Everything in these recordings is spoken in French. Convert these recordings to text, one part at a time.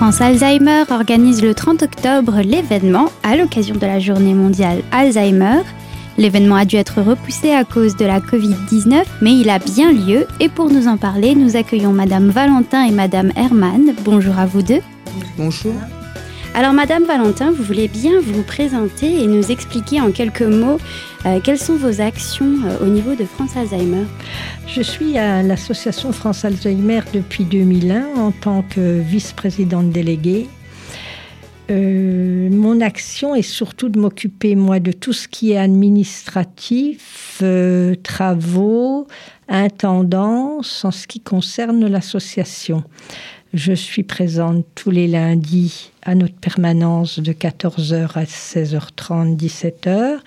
France Alzheimer organise le 30 octobre l'événement à l'occasion de la journée mondiale Alzheimer. L'événement a dû être repoussé à cause de la Covid-19, mais il a bien lieu et pour nous en parler, nous accueillons Madame Valentin et Madame Herman. Bonjour à vous deux. Bonjour. Alors Madame Valentin, vous voulez bien vous présenter et nous expliquer en quelques mots euh, quelles sont vos actions euh, au niveau de France Alzheimer? Je suis à l'association France Alzheimer depuis 2001 en tant que vice-présidente déléguée. Euh, mon action est surtout de m'occuper, moi, de tout ce qui est administratif, travaux, intendance en ce qui concerne l'association. Je suis présente tous les lundis à notre permanence de 14h à 16h30, 17h.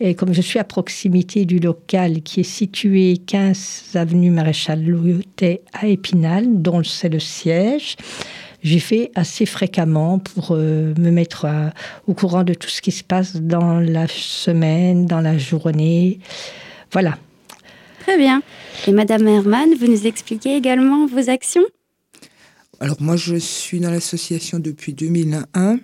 Et comme je suis à proximité du local qui est situé 15 avenue Maréchal Loyotet à Épinal, dont c'est le siège, j'y fais assez fréquemment pour euh, me mettre au courant de tout ce qui se passe dans la semaine, dans la journée. Voilà. Très bien. Et Madame Herman, vous nous expliquez également vos actions? Alors moi, je suis dans l'association depuis 2001.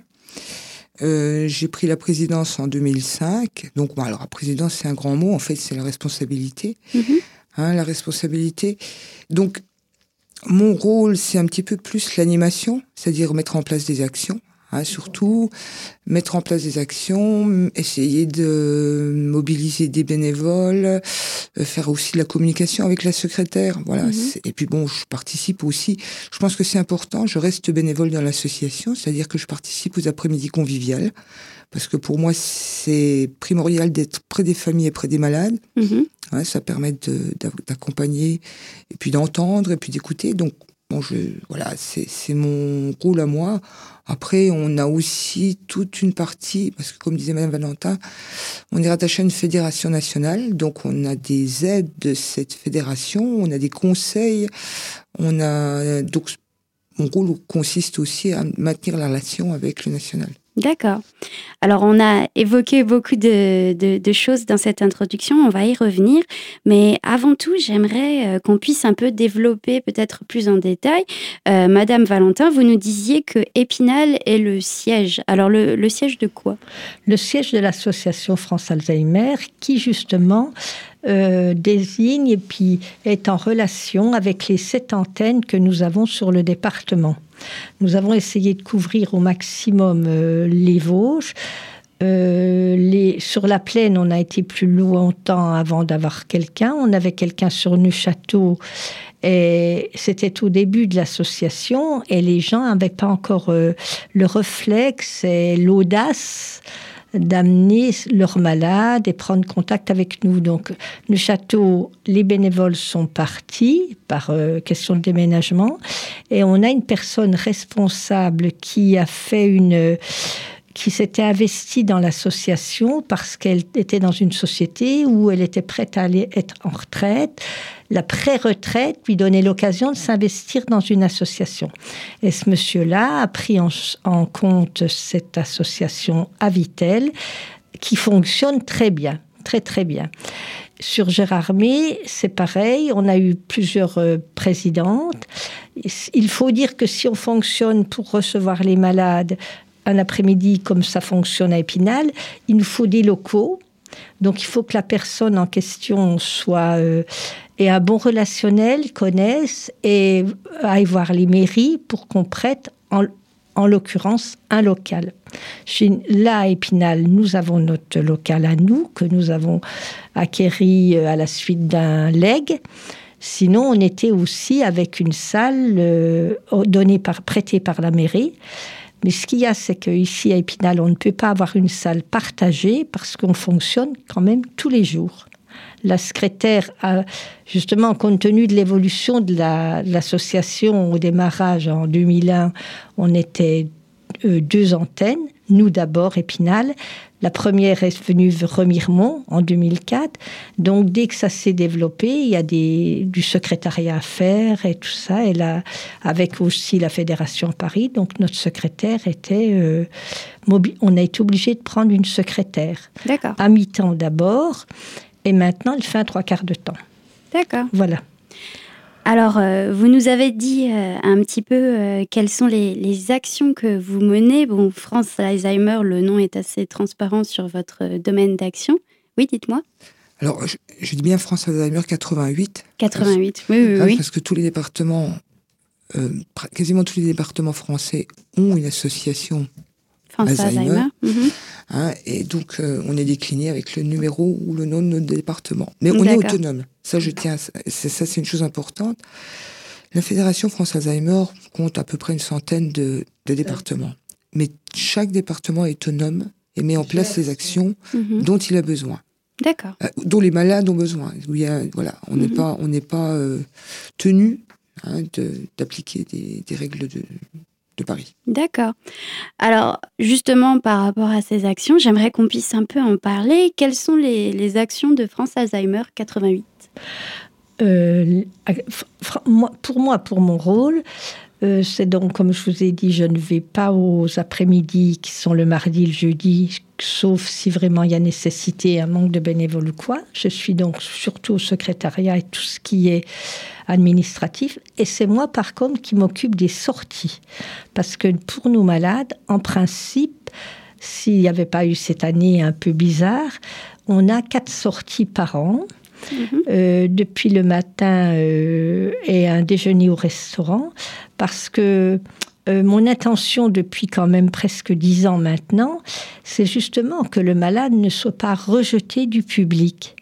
Euh, j'ai pris la présidence en 2005. Donc, alors la présidence, c'est un grand mot. En fait, c'est la responsabilité. Mm-hmm. Hein, la responsabilité. Donc, mon rôle, c'est un petit peu plus l'animation, c'est-à-dire mettre en place des actions. Hein, surtout mettre en place des actions, essayer de mobiliser des bénévoles, euh, faire aussi de la communication avec la secrétaire. Voilà. Mhm. Et puis bon, je participe aussi. Je pense que c'est important. Je reste bénévole dans l'association, c'est-à-dire que je participe aux après-midi conviviales, parce que pour moi c'est primordial d'être près des familles et près des malades. Mhm. ça permet d'accompagner et puis d'entendre et puis d'écouter. Donc Bon, je, voilà, c'est mon rôle à moi. Après, on a aussi toute une partie, parce que comme disait Madame Valentin, on est rattaché à une fédération nationale, donc on a des aides de cette fédération, on a des conseils, on a donc mon rôle consiste aussi à maintenir la relation avec le national. D'accord. Alors, on a évoqué beaucoup de, choses dans cette introduction, on va y revenir. Mais avant tout, j'aimerais euh, qu'on puisse un peu développer peut-être plus en détail. Euh, Madame Valentin, vous nous disiez que Épinal est le siège. Alors, le, siège de quoi? Le siège de l'association France Alzheimer, qui justement euh, désigne et puis est en relation avec les sept antennes que nous avons sur le département. Nous avons essayé de couvrir au maximum euh, les Vosges. Euh, sur la plaine, on a été plus longtemps avant d'avoir quelqu'un. On avait quelqu'un sur Neuchâteau et c'était au début de l'association et les gens n'avaient pas encore le réflexe et l'audace d'amener leurs malades et prendre contact avec nous. Donc, le château, les bénévoles sont partis par euh, question de déménagement et on a une personne responsable qui a fait une qui s'était investie dans l'association parce qu'elle était dans une société où elle était prête à aller être en retraite. La pré-retraite lui donnait l'occasion de s'investir dans une association. Et ce monsieur-là a pris en, compte cette association Avitel qui fonctionne très bien, très très bien. Sur Gérardmer, c'est pareil, on a eu plusieurs euh, présidentes. Il faut dire que si on fonctionne pour recevoir les malades un après-midi comme ça fonctionne à Épinal, il nous faut des locaux. Donc il faut que la personne en question soit euh, ait un bon relationnel, connaisse et aille voir les mairies pour qu'on prête en, en l'occurrence un local. Chez, là, à Épinal, nous avons notre local à nous, que nous avons acquéri euh, à la suite d'un leg. Sinon, on était aussi avec une salle euh, donnée par, prêtée par la mairie. Mais ce qu'il y a, c'est qu'ici à Épinal, on ne peut pas avoir une salle partagée parce qu'on fonctionne quand même tous les jours. La secrétaire a, justement, compte tenu de l'évolution de l'association au démarrage en 2001, on était euh, deux antennes, nous d'abord, Épinal. La première est venue Remiremont en 2004. Donc, dès que ça s'est développé, il y a des, du secrétariat à faire et tout ça. Et là, avec aussi la Fédération Paris. Donc, notre secrétaire était. Euh, on a été obligé de prendre une secrétaire. D'accord. À mi-temps d'abord. Et maintenant, elle fait un trois quarts de temps. D'accord. Voilà. Alors, euh, vous nous avez dit euh, un petit peu euh, quelles sont les, actions que vous menez. Bon, France Alzheimer, le nom est assez transparent sur votre domaine d'action. Oui, dites-moi. Alors, je, dis bien France Alzheimer 88. 88, oui, oui, oui. Parce que tous les départements, quasiment tous les départements français ont une association Alzheimer. Mhm. Hein, et donc, on est décliné avec le numéro ou le nom de notre département. Mais on est autonome. Ça, je tiens, ça, c'est une chose importante. La Fédération France Alzheimer compte à peu près une centaine de, départements. Mais chaque département est autonome et met en place les actions mhm. dont il a besoin. D'accord. Euh, dont les malades ont besoin. voilà, on n'est mhm. pas, on n'est pas euh, tenu hein, d'appliquer des, règles de, de Paris. D'accord. Alors, justement, par rapport à ces actions, j'aimerais qu'on puisse un peu en parler. Quelles sont les, les actions de France Alzheimer 88 euh, pour moi, pour mon rôle, euh, c'est donc, comme je vous ai dit, je ne vais pas aux après-midi qui sont le mardi, le jeudi, sauf si vraiment il y a nécessité, un manque de bénévoles ou quoi. Je suis donc surtout au secrétariat et tout ce qui est administratif. Et c'est moi, par contre, qui m'occupe des sorties. Parce que pour nous malades, en principe, s'il n'y avait pas eu cette année un peu bizarre, on a quatre sorties par an. Mhm. Euh, depuis le matin euh, et un déjeuner au restaurant, parce que euh, mon intention depuis quand même presque dix ans maintenant, c'est justement que le malade ne soit pas rejeté du public.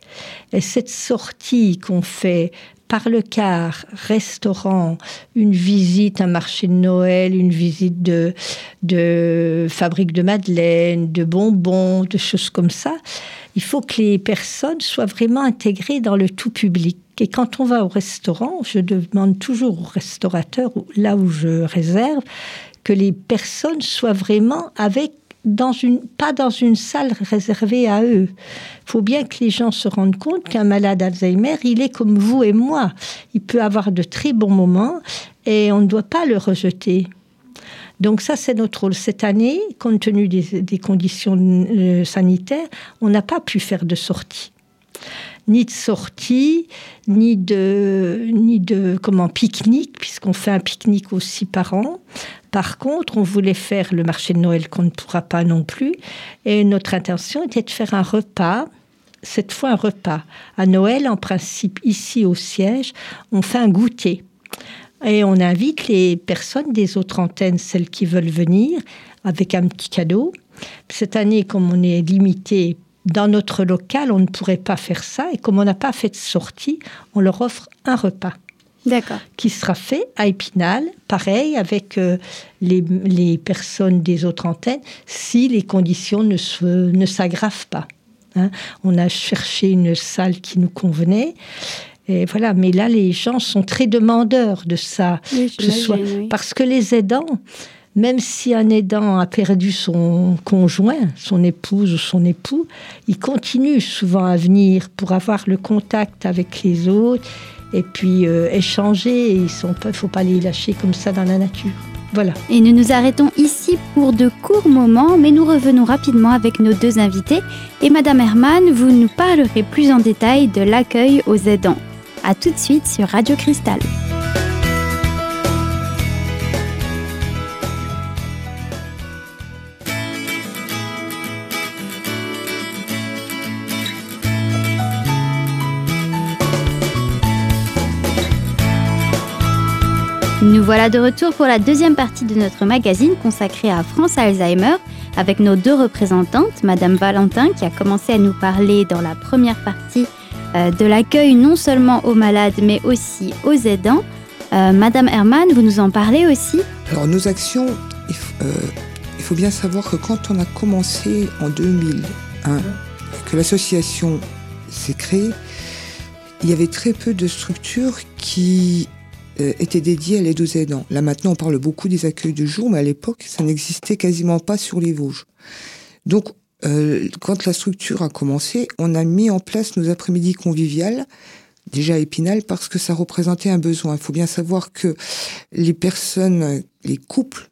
Et cette sortie qu'on fait par le car, restaurant, une visite, un marché de Noël, une visite de, de fabrique de madeleine, de bonbons, de choses comme ça, il faut que les personnes soient vraiment intégrées dans le tout public. Et quand on va au restaurant, je demande toujours au restaurateur, là où je réserve, que les personnes soient vraiment avec pas dans une salle réservée à eux. Il faut bien que les gens se rendent compte qu'un malade Alzheimer, il est comme vous et moi. Il peut avoir de très bons moments et on ne doit pas le rejeter. Donc ça, c'est notre rôle. Cette année, compte tenu des, conditions euh, sanitaires, on n'a pas pu faire de sortie ni de sortie, ni de, ni de comment pique-nique, puisqu'on fait un pique-nique aussi par an. Par contre, on voulait faire le marché de Noël qu'on ne pourra pas non plus. Et notre intention était de faire un repas, cette fois un repas. À Noël, en principe, ici au siège, on fait un goûter. Et on invite les personnes des autres antennes, celles qui veulent venir, avec un petit cadeau. Cette année, comme on est limité dans notre local, on ne pourrait pas faire ça. Et comme on n'a pas fait de sortie, on leur offre un repas. D'accord. Qui sera fait à Épinal, pareil, avec euh, les, personnes des autres antennes, si les conditions ne, ne s'aggravent pas. Hein. On a cherché une salle qui nous convenait. Et voilà, mais là, les gens sont très demandeurs de ça. soit, Parce que les aidants, même si un aidant a perdu son conjoint, son épouse ou son époux, il continue souvent à venir pour avoir le contact avec les autres et puis euh, échanger. Il ne faut pas les lâcher comme ça dans la nature. Voilà. Et nous nous arrêtons ici pour de courts moments, mais nous revenons rapidement avec nos deux invités. Et Madame Herman, vous nous parlerez plus en détail de l'accueil aux aidants. A tout de suite sur Radio Cristal. Voilà de retour pour la deuxième partie de notre magazine consacrée à France Alzheimer avec nos deux représentantes, Madame Valentin qui a commencé à nous parler dans la première partie euh, de l'accueil non seulement aux malades mais aussi aux aidants. Euh, Madame Herman, vous nous en parlez aussi? Alors nos actions, euh, il, faut bien savoir que quand on a commencé en 2001, que l'association s'est créée, il y avait très peu de structures qui étaient dédiées à l'aide aux aidants. Là maintenant, on parle beaucoup des accueils de jour, mais à l'époque, ça n'existait quasiment pas sur les Vosges. Donc euh, quand la structure a commencé, on a mis en place nos après-midi conviviales, déjà à Épinal, parce que ça représentait un besoin. Il faut bien savoir que les personnes, les couples,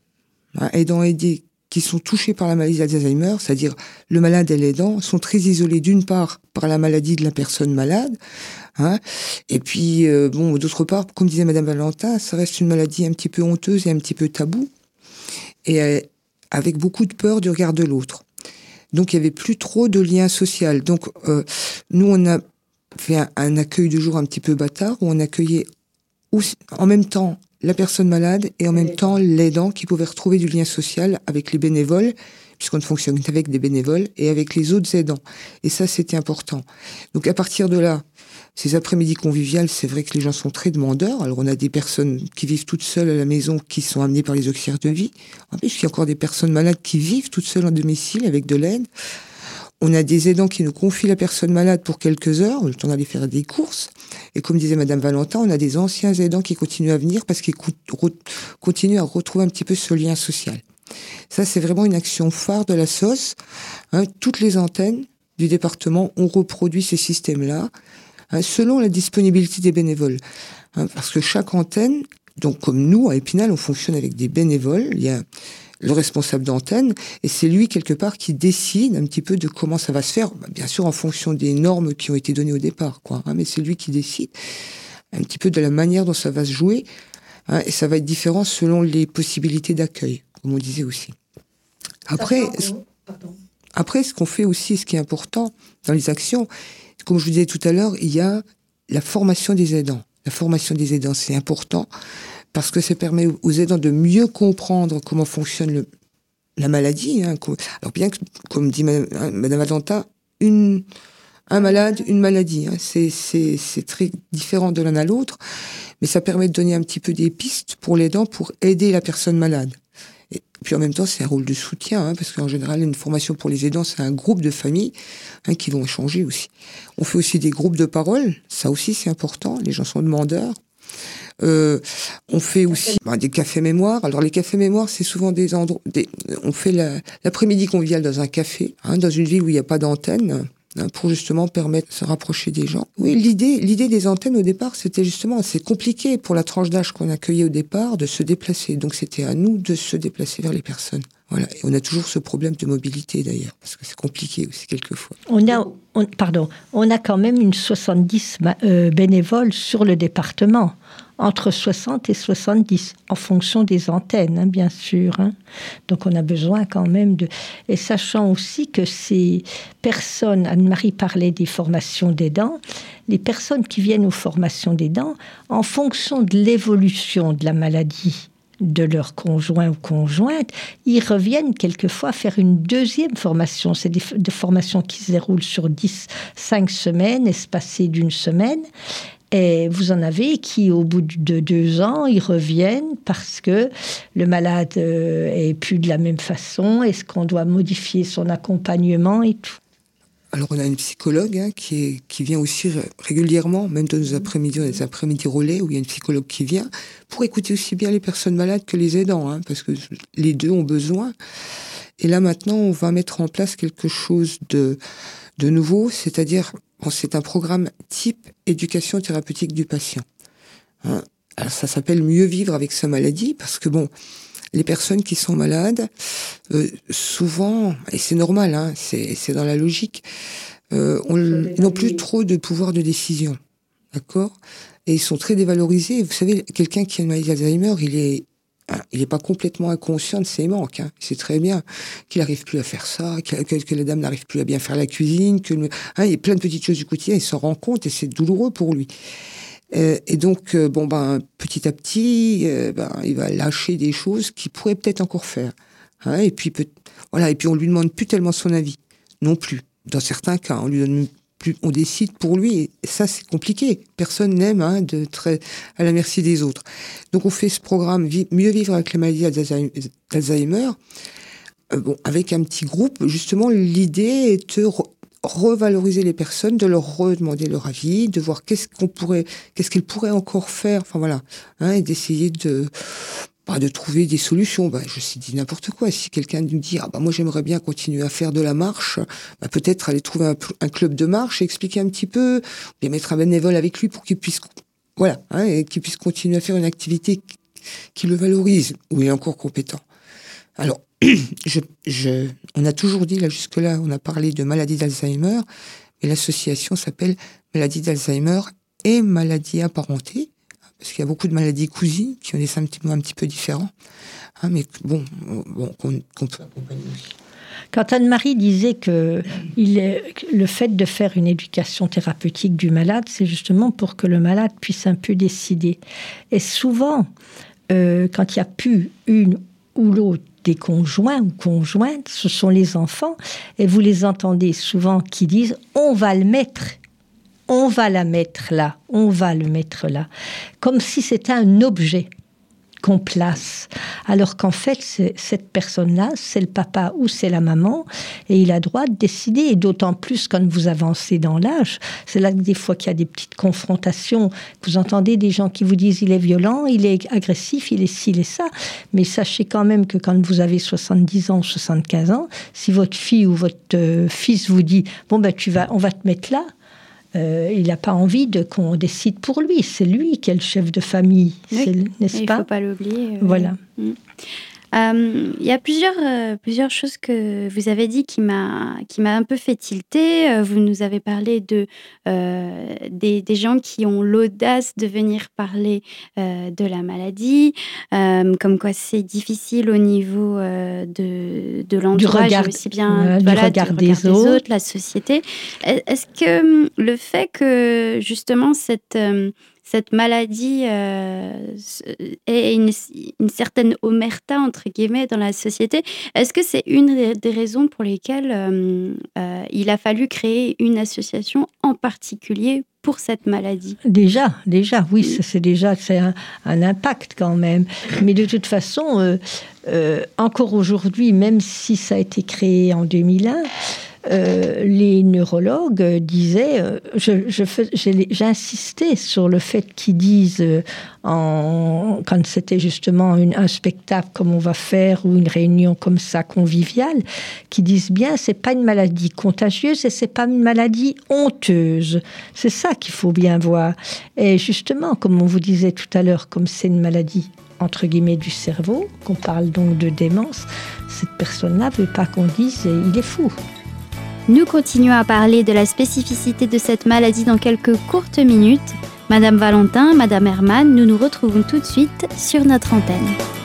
hein, aidants aidés, qui sont touchés par la maladie d'Alzheimer, c'est-à-dire le malade et l'aidant, sont très isolés d'une part par la maladie de la personne malade, hein, et puis euh, bon, d'autre part, comme disait Madame Valentin, ça reste une maladie un petit peu honteuse et un petit peu tabou, et euh, avec beaucoup de peur du regard de l'autre. Donc il y avait plus trop de lien social. Donc euh, nous on a fait un, accueil de jour un petit peu bâtard où on accueillait en même temps la personne malade et en même temps l'aidant qui pouvait retrouver du lien social avec les bénévoles, puisqu'on fonctionne avec des bénévoles et avec les autres aidants. Et ça, c'était important. Donc à partir de là, ces après-midi conviviales, c'est vrai que les gens sont très demandeurs. Alors on a des personnes qui vivent toutes seules à la maison, qui sont amenées par les auxiliaires de vie. En plus, il y a encore des personnes malades qui vivent toutes seules en domicile avec de l'aide. On a des aidants qui nous confient la personne malade pour quelques heures, le temps d'aller faire des courses. Et comme disait Madame Valentin, on a des anciens aidants qui continuent à venir parce qu'ils continuent à retrouver un petit peu ce lien social. Ça, c'est vraiment une action phare de la SOS. Hein, toutes les antennes du département ont reproduit ces systèmes-là hein, selon la disponibilité des bénévoles. Hein, parce que chaque antenne, donc comme nous, à Épinal, on fonctionne avec des bénévoles. Il y a le responsable d'antenne, et c'est lui quelque part qui décide un petit peu de comment ça va se faire, bah, bien sûr en fonction des normes qui ont été données au départ, quoi. Hein, mais c'est lui qui décide un petit peu de la manière dont ça va se jouer, hein, et ça va être différent selon les possibilités d'accueil, comme on disait aussi. Après, après, ce qu'on fait aussi, ce qui est important dans les actions, comme je vous disais tout à l'heure, il y a la formation des aidants. La formation des aidants, c'est important parce que ça permet aux aidants de mieux comprendre comment fonctionne le, la maladie. Hein. Alors bien que, comme dit Madame, Valentin, une, un malade, une maladie, hein. c'est très différent de l'un à l'autre, mais ça permet de donner un petit peu des pistes pour l'aidant pour aider la personne malade. Et puis en même temps, c'est un rôle de soutien, hein, parce qu'en général, une formation pour les aidants, c'est un groupe de familles hein, qui vont échanger aussi. On fait aussi des groupes de parole, ça aussi c'est important, les gens sont demandeurs. Euh, on fait aussi bah, des cafés mémoires. Alors les cafés mémoires, c'est souvent des endroits. On fait l'après-midi convivial dans un café, hein, dans une ville où il n'y a pas d'antenne hein, pour justement permettre de se rapprocher des gens. Oui, l'idée, l'idée des antennes au départ, c'était justement, c'est compliqué pour la tranche d'âge qu'on accueillait au départ de se déplacer. Donc c'était à nous de se déplacer vers les personnes. On a toujours ce problème de mobilité d'ailleurs, parce que c'est compliqué aussi quelquefois. On a, pardon, on a quand même une 70 euh, bénévoles sur le département entre 60 et 70, en fonction des antennes, hein, bien sûr. Hein. Donc on a besoin quand même de... Et sachant aussi que ces personnes, Anne-Marie parlait des formations des dents, les personnes qui viennent aux formations des dents, en fonction de l'évolution de la maladie de leur conjoint ou conjointe, ils reviennent quelquefois faire une deuxième formation. C'est des, des, formations qui se déroulent sur 10, 5 semaines, espacées d'une semaine. Et vous en avez qui, au bout de deux ans, ils reviennent parce que le malade euh, est plus de la même façon. Est-ce qu'on doit modifier son accompagnement et tout? Alors on a une psychologue hein, qui, est, qui vient aussi régulièrement, même dans nos après-midi, des après-midi relais où il y a une psychologue qui vient pour écouter aussi bien les personnes malades que les aidants, hein, parce que les deux ont besoin. Et là maintenant, on va mettre en place quelque chose de, de nouveau, c'est-à-dire c'est un programme type éducation thérapeutique du patient. Hein. Alors ça s'appelle mieux vivre avec sa maladie parce que bon, les personnes qui sont malades, euh, souvent, et c'est normal, hein, c'est dans la logique, euh, ils n'ont plus trop de pouvoir de décision, d'accord? Et ils sont très dévalorisés. Vous savez, quelqu'un qui a une maladie d'Alzheimer, il est ah, il n'est pas complètement inconscient de ses manques. Hein. Il sait très bien qu'il n'arrive plus à faire ça, que, la dame n'arrive plus à bien faire la cuisine, que hein, il y a plein de petites choses du quotidien. Il s'en rend compte et c'est douloureux pour lui. Euh, et donc, euh, bon ben, petit à petit, euh, ben, il va lâcher des choses qu'il pourrait peut-être encore faire. Hein, et puis, voilà. Et puis, on lui demande plus tellement son avis, non plus. Dans certains cas, on lui donne on décide pour lui. Et ça, c'est compliqué. Personne n'aime hein, de très à la merci des autres. Donc, on fait ce programme Mieux vivre avec les maladies d'Alzheimer. Bon, avec un petit groupe, justement, l'idée est de revaloriser les personnes, de leur redemander leur avis, de voir qu'est-ce qu'on pourrait, qu'est-ce qu'ils pourraient encore faire. Enfin voilà, hein, et d'essayer de pas de trouver des solutions. Bah, je sais dit n'importe quoi. Si quelqu'un nous dit ah bah moi j'aimerais bien continuer à faire de la marche, bah, peut-être aller trouver un, club de marche et expliquer un petit peu, et mettre un bénévole avec lui pour qu'il puisse voilà, hein, et qu'il puisse continuer à faire une activité qui, le valorise où il est encore compétent. Alors on a toujours dit, là jusque-là, on a parlé de maladie d'Alzheimer, et l'association s'appelle maladie d'Alzheimer et maladie apparentée, parce qu'il y a beaucoup de maladies cousines qui ont des symptômes un petit peu différents, hein, mais bon, bon qu'on peut accompagner aussi. Quand Anne-Marie disait que il est, le fait de faire une éducation thérapeutique du malade, c'est justement pour que le malade puisse un peu décider. Et souvent, euh, quand il n'y a plus une ou l'autre des conjoints ou conjointes, ce sont les enfants, et vous les entendez souvent qui disent on va le mettre, on va la mettre là, on va le mettre là, comme si c'était un objet qu'on place. Alors qu'en fait, cette personne-là, c'est le papa ou c'est la maman, et il a droit de décider, et d'autant plus quand vous avancez dans l'âge. C'est là que des fois qu'il y a des petites confrontations, vous entendez des gens qui vous disent il est violent, il est agressif, il est ci, il est ça. Mais sachez quand même que quand vous avez 70 ans, 75 ans, si votre fille ou votre euh, fils vous dit bon ben tu vas, on va te mettre là, euh, il n'a pas envie de qu'on décide pour lui. C'est lui qui est le chef de famille, n'est-ce pas Il ne faut pas l'oublier. Voilà. Mm. Euh, il y a plusieurs, euh, plusieurs choses que vous avez dit qui m'a un peu fait tilter. Euh, vous nous avez parlé de, des, des, gens qui ont l'audace de venir parler de la maladie, comme quoi c'est difficile au niveau de, de l'entourage, aussi bien du regard, des, autres. la société. Est-ce que le fait que justement cette cette maladie euh, ait une, certaine omerta, entre guillemets, dans la société. Est-ce que c'est une des raisons pour lesquelles euh, euh, il a fallu créer une association en particulier pour cette maladie? Déjà, déjà, oui, c'est déjà c'est un, impact quand même. Mais de toute façon, encore aujourd'hui, même si ça a été créé en 2001, euh, les neurologues disaient, euh, j'insistais sur le fait qu'ils disent, euh, quand c'était justement un spectacle comme on va faire ou une réunion comme ça conviviale, qui disent bien, c'est pas une maladie contagieuse et c'est pas une maladie honteuse. C'est ça qu'il faut bien voir. Et justement, comme on vous disait tout à l'heure, comme c'est une maladie entre guillemets du cerveau, qu'on parle donc de démence, cette personne-là veut pas qu'on dise il est fou. Nous continuons à parler de la spécificité de cette maladie dans quelques courtes minutes. Madame Valentin, Madame Herman, nous nous retrouvons tout de suite sur notre antenne.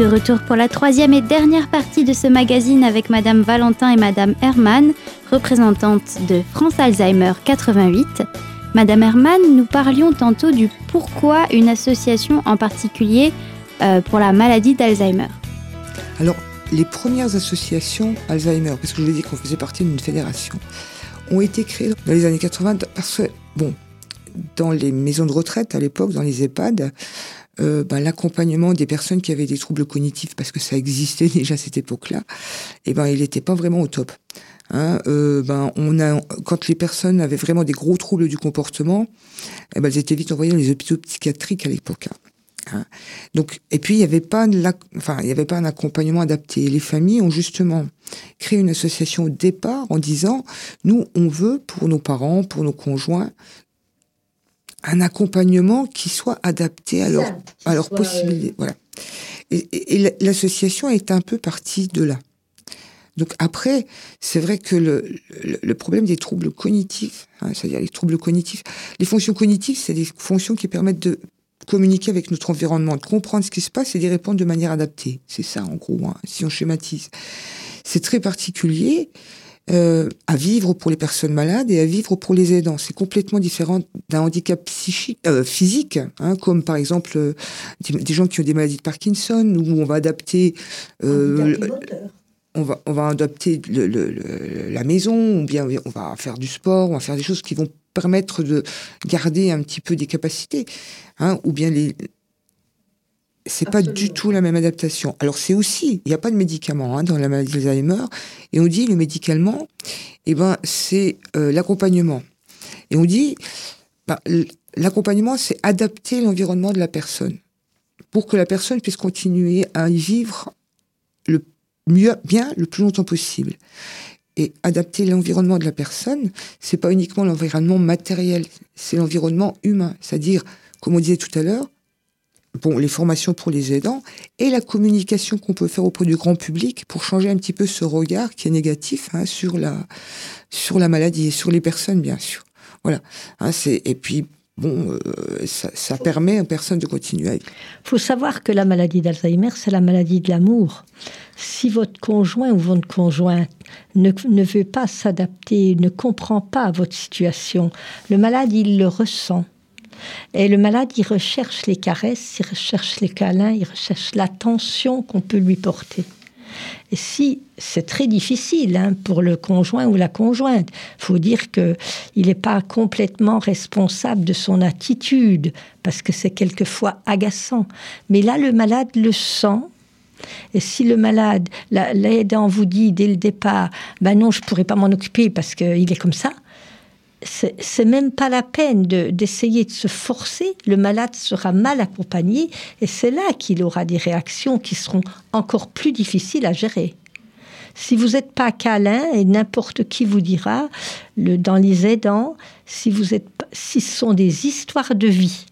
De retour pour la troisième et dernière partie de ce magazine avec Madame Valentin et Madame Herman, représentantes de France Alzheimer 88. Madame Herman, nous parlions tantôt du pourquoi une association en particulier euh, pour la maladie d'Alzheimer. Alors, les premières associations Alzheimer, parce que je vous ai dit qu'on faisait partie d'une fédération, ont été créées dans les années 80 parce que, bon, dans les maisons de retraite à l'époque, dans les EHPAD, euh, ben, l'accompagnement des personnes qui avaient des troubles cognitifs, parce que ça existait déjà à cette époque-là, et eh ben, il n'était pas vraiment au top. Hein, euh, ben, on a, quand les personnes avaient vraiment des gros troubles du comportement, eh ben, elles étaient vite envoyées dans les hôpitaux psychiatriques à l'époque. Hein. Hein. Donc, et puis il n'y avait pas, enfin, avait pas un accompagnement adapté. Les familles ont justement créé une association au départ en disant, nous, on veut pour nos parents, pour nos conjoints, un accompagnement qui soit adapté à leur, à leurs possibilités. Voilà. Et, l'association est un peu partie de là. Donc après, c'est vrai que le, le, problème des troubles cognitifs, hein, c'est-à-dire les troubles cognitifs, les fonctions cognitives, c'est des fonctions qui permettent de communiquer avec notre environnement, de comprendre ce qui se passe et d'y répondre de manière adaptée. C'est ça, en gros, hein, si on schématise. C'est très particulier. Euh, à vivre pour les personnes malades et à vivre pour les aidants. C'est complètement différent d'un handicap psychique, euh, physique, hein, comme par exemple euh, des, gens qui ont des maladies de Parkinson, où on va adapter. on va, on va adapter le, la maison, ou bien on va faire du sport, on va faire des choses qui vont permettre de garder un petit peu des capacités, hein, ou bien les, c'est pas du tout la même adaptation. Alors c'est aussi, il n'y a pas de médicament hein, dans la maladie d'Alzheimer, et on dit le médicament, eh ben c'est euh, l'accompagnement. Et on dit, bah, l'accompagnement c'est adapter l'environnement de la personne pour que la personne puisse continuer à y vivre mieux, bien le plus longtemps possible. Et adapter l'environnement de la personne, c'est pas uniquement l'environnement matériel, c'est l'environnement humain. C'est-à-dire, comme on disait tout à l'heure, bon, les formations pour les aidants et la communication qu'on peut faire auprès du grand public pour changer un petit peu ce regard qui est négatif hein, sur la sur la maladie et sur les personnes, bien sûr. Voilà. Hein, et puis bon, euh, ça, ça, permet aux personnes de continuer. Il faut savoir que la maladie d'Alzheimer, c'est la maladie de l'amour. Si votre conjoint ou votre conjointe ne, ne veut pas s'adapter, ne comprend pas votre situation, le malade, il le ressent. Et le malade, il recherche les caresses, il recherche les câlins, il recherche l'attention qu'on peut lui porter. Et si c'est très difficile hein, pour le conjoint ou la conjointe, il faut dire qu'il n'est pas complètement responsable de son attitude, parce que c'est quelquefois agaçant. Mais là, le malade le sent. Et si le malade, l'aidant vous dit dès le départ, ben non, je pourrais pas m'en occuper parce qu'il est comme ça, c'est même pas la peine d'essayer de, se forcer. Le malade sera mal accompagné et c'est là qu'il aura des réactions qui seront encore plus difficiles à gérer. Si vous n'êtes pas câlin, et n'importe qui vous dira, le, dans les aidants, si, vous êtes, si ce sont des histoires de vie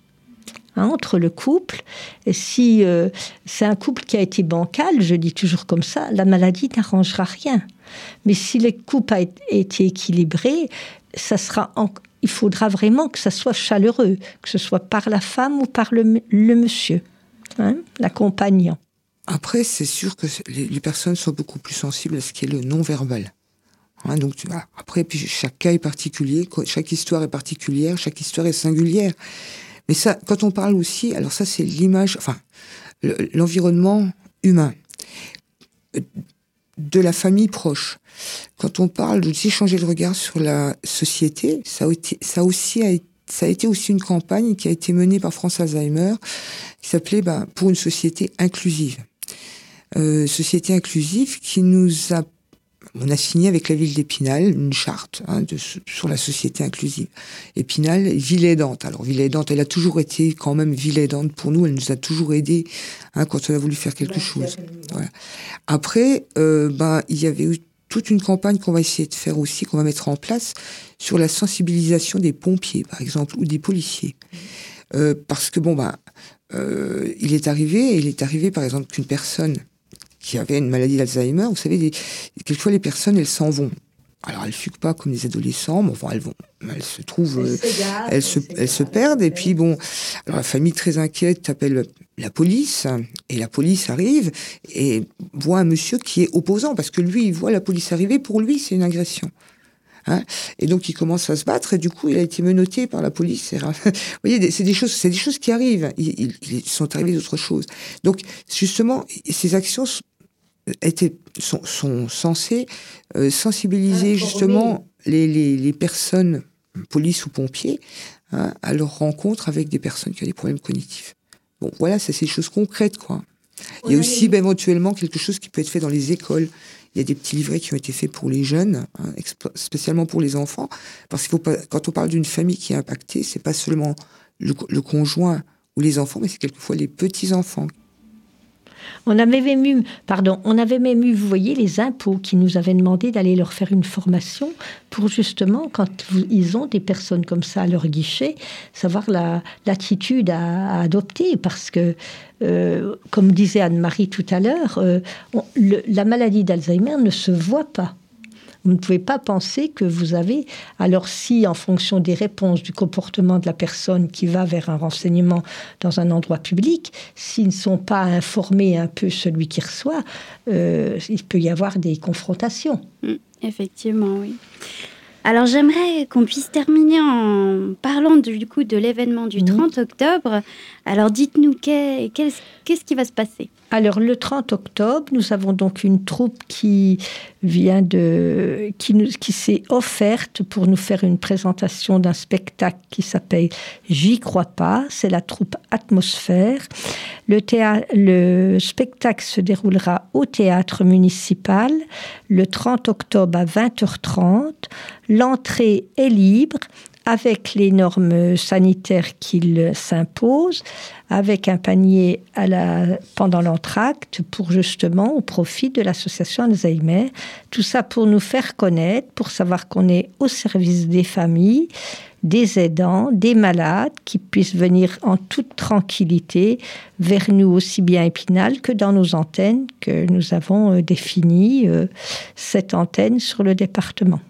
hein, entre le couple, et si euh, c'est un couple qui a été bancal, je dis toujours comme ça, la maladie n'arrangera rien. Mais si le couple a été équilibré, ça sera il faudra vraiment que ça soit chaleureux, que ce soit par la femme ou par le, monsieur, hein, l'accompagnant. Après, c'est sûr que les, personnes sont beaucoup plus sensibles à ce qui est le non-verbal. Hein, donc, vois, après, puis chaque cas est particulier, chaque histoire est particulière, chaque histoire est singulière. Mais ça, quand on parle aussi, alors ça, c'est l'image, enfin, l'environnement humain de la famille proche. Quand on parle de changer le regard sur la société, ça a, été, ça aussi a, ça a été aussi une campagne qui a été menée par France Alzheimer, qui s'appelait bah, Pour une société inclusive. Euh, société inclusive qui nous a on a signé avec la ville d'Épinal une charte hein, de, sur la société inclusive. Épinal, ville aidante. Alors, ville aidante, elle a toujours été quand même ville aidante pour nous. Elle nous a toujours aidés hein, quand on a voulu faire quelque chose. Voilà. Après, euh, ben, il y avait eu toute une campagne qu'on va essayer de faire aussi, qu'on va mettre en place sur la sensibilisation des pompiers, par exemple, ou des policiers. Euh, parce que bon, euh, il est arrivé, il est arrivé, par exemple, qu'une personne qui avait une maladie d'Alzheimer, vous savez, quelquefois les personnes, elles s'en vont. Alors elles fuguent pas comme les adolescents, mais enfin elles vont, elles se trouvent, elles, se, elles se perdent. Et puis bon, alors la famille très inquiète appelle la police et la police arrive et voit un monsieur qui est opposant parce que lui il voit la police arriver, pour lui c'est une agression. Hein et donc il commence à se battre et du coup il a été menotté par la police. Vous voyez, c'est des choses, c'est des choses qui arrivent. Ils, ils sont arrivés d'autres choses. Donc justement, ces actions étaient, sont, sont censés euh, sensibiliser justement les, les, les, personnes, police ou pompiers, hein, à leur rencontre avec des personnes qui ont des problèmes cognitifs. Bon, voilà, c'est ces choses concrètes, quoi. Il y a aussi ben, éventuellement quelque chose qui peut être fait dans les écoles. Il y a des petits livrets qui ont été faits pour les jeunes, hein, spécialement pour les enfants, parce qu'il faut pas, quand on parle d'une famille qui est impactée, c'est pas seulement le, le, conjoint ou les enfants, mais c'est quelquefois les petits enfants on avait même eu, pardon, on avait même eu, vous voyez, les impôts qui nous avaient demandé d'aller leur faire une formation pour justement, quand ils ont des personnes comme ça à leur guichet, savoir l'attitude à, adopter. Parce que, euh, comme disait Anne-Marie tout à l'heure, euh, la maladie d'Alzheimer ne se voit pas. Vous ne pouvez pas penser que vous avez, alors si en fonction des réponses, du comportement de la personne qui va vers un renseignement dans un endroit public, s'ils ne sont pas informés un peu celui qui reçoit, euh, il peut y avoir des confrontations. Mmh, effectivement, oui. Alors j'aimerais qu'on puisse terminer en parlant du coup de l'événement du 30 mmh. octobre. Alors dites-nous qu'est-ce qui va se passer? Alors le 30 octobre, nous avons donc une troupe qui vient de qui s'est offerte pour nous faire une présentation d'un spectacle qui s'appelle J'y crois pas, c'est la troupe Atmosphère. Le spectacle se déroulera au théâtre municipal le 30 octobre à 20h30. L'entrée est libre avec les normes sanitaires qu'il s'impose, avec un panier pendant l'entracte pour justement au profit de l'association Alzheimer. Tout ça pour nous faire connaître, pour savoir qu'on est au service des familles, des aidants, des malades qui puissent venir en toute tranquillité vers nous aussi bien à Épinal que dans nos antennes que nous avons euh, définies, euh, cette antenne sur le département.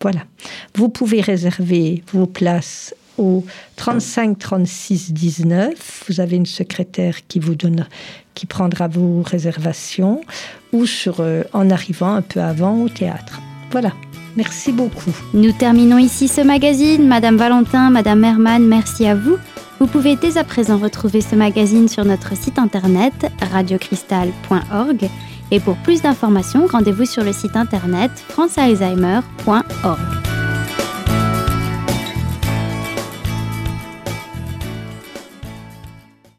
Voilà. Vous pouvez réserver vos places au 35 36 19. Vous avez une secrétaire qui vous donne, qui prendra vos réservations ou sur, euh, en arrivant un peu avant au théâtre. Voilà. Merci beaucoup. Nous terminons ici ce magazine. Madame Valentin, Madame Herman, merci à vous. Vous pouvez dès à présent retrouver ce magazine sur notre site internet radiocristal.org. Et pour plus d'informations, rendez-vous sur le site internet francealzheimer.org.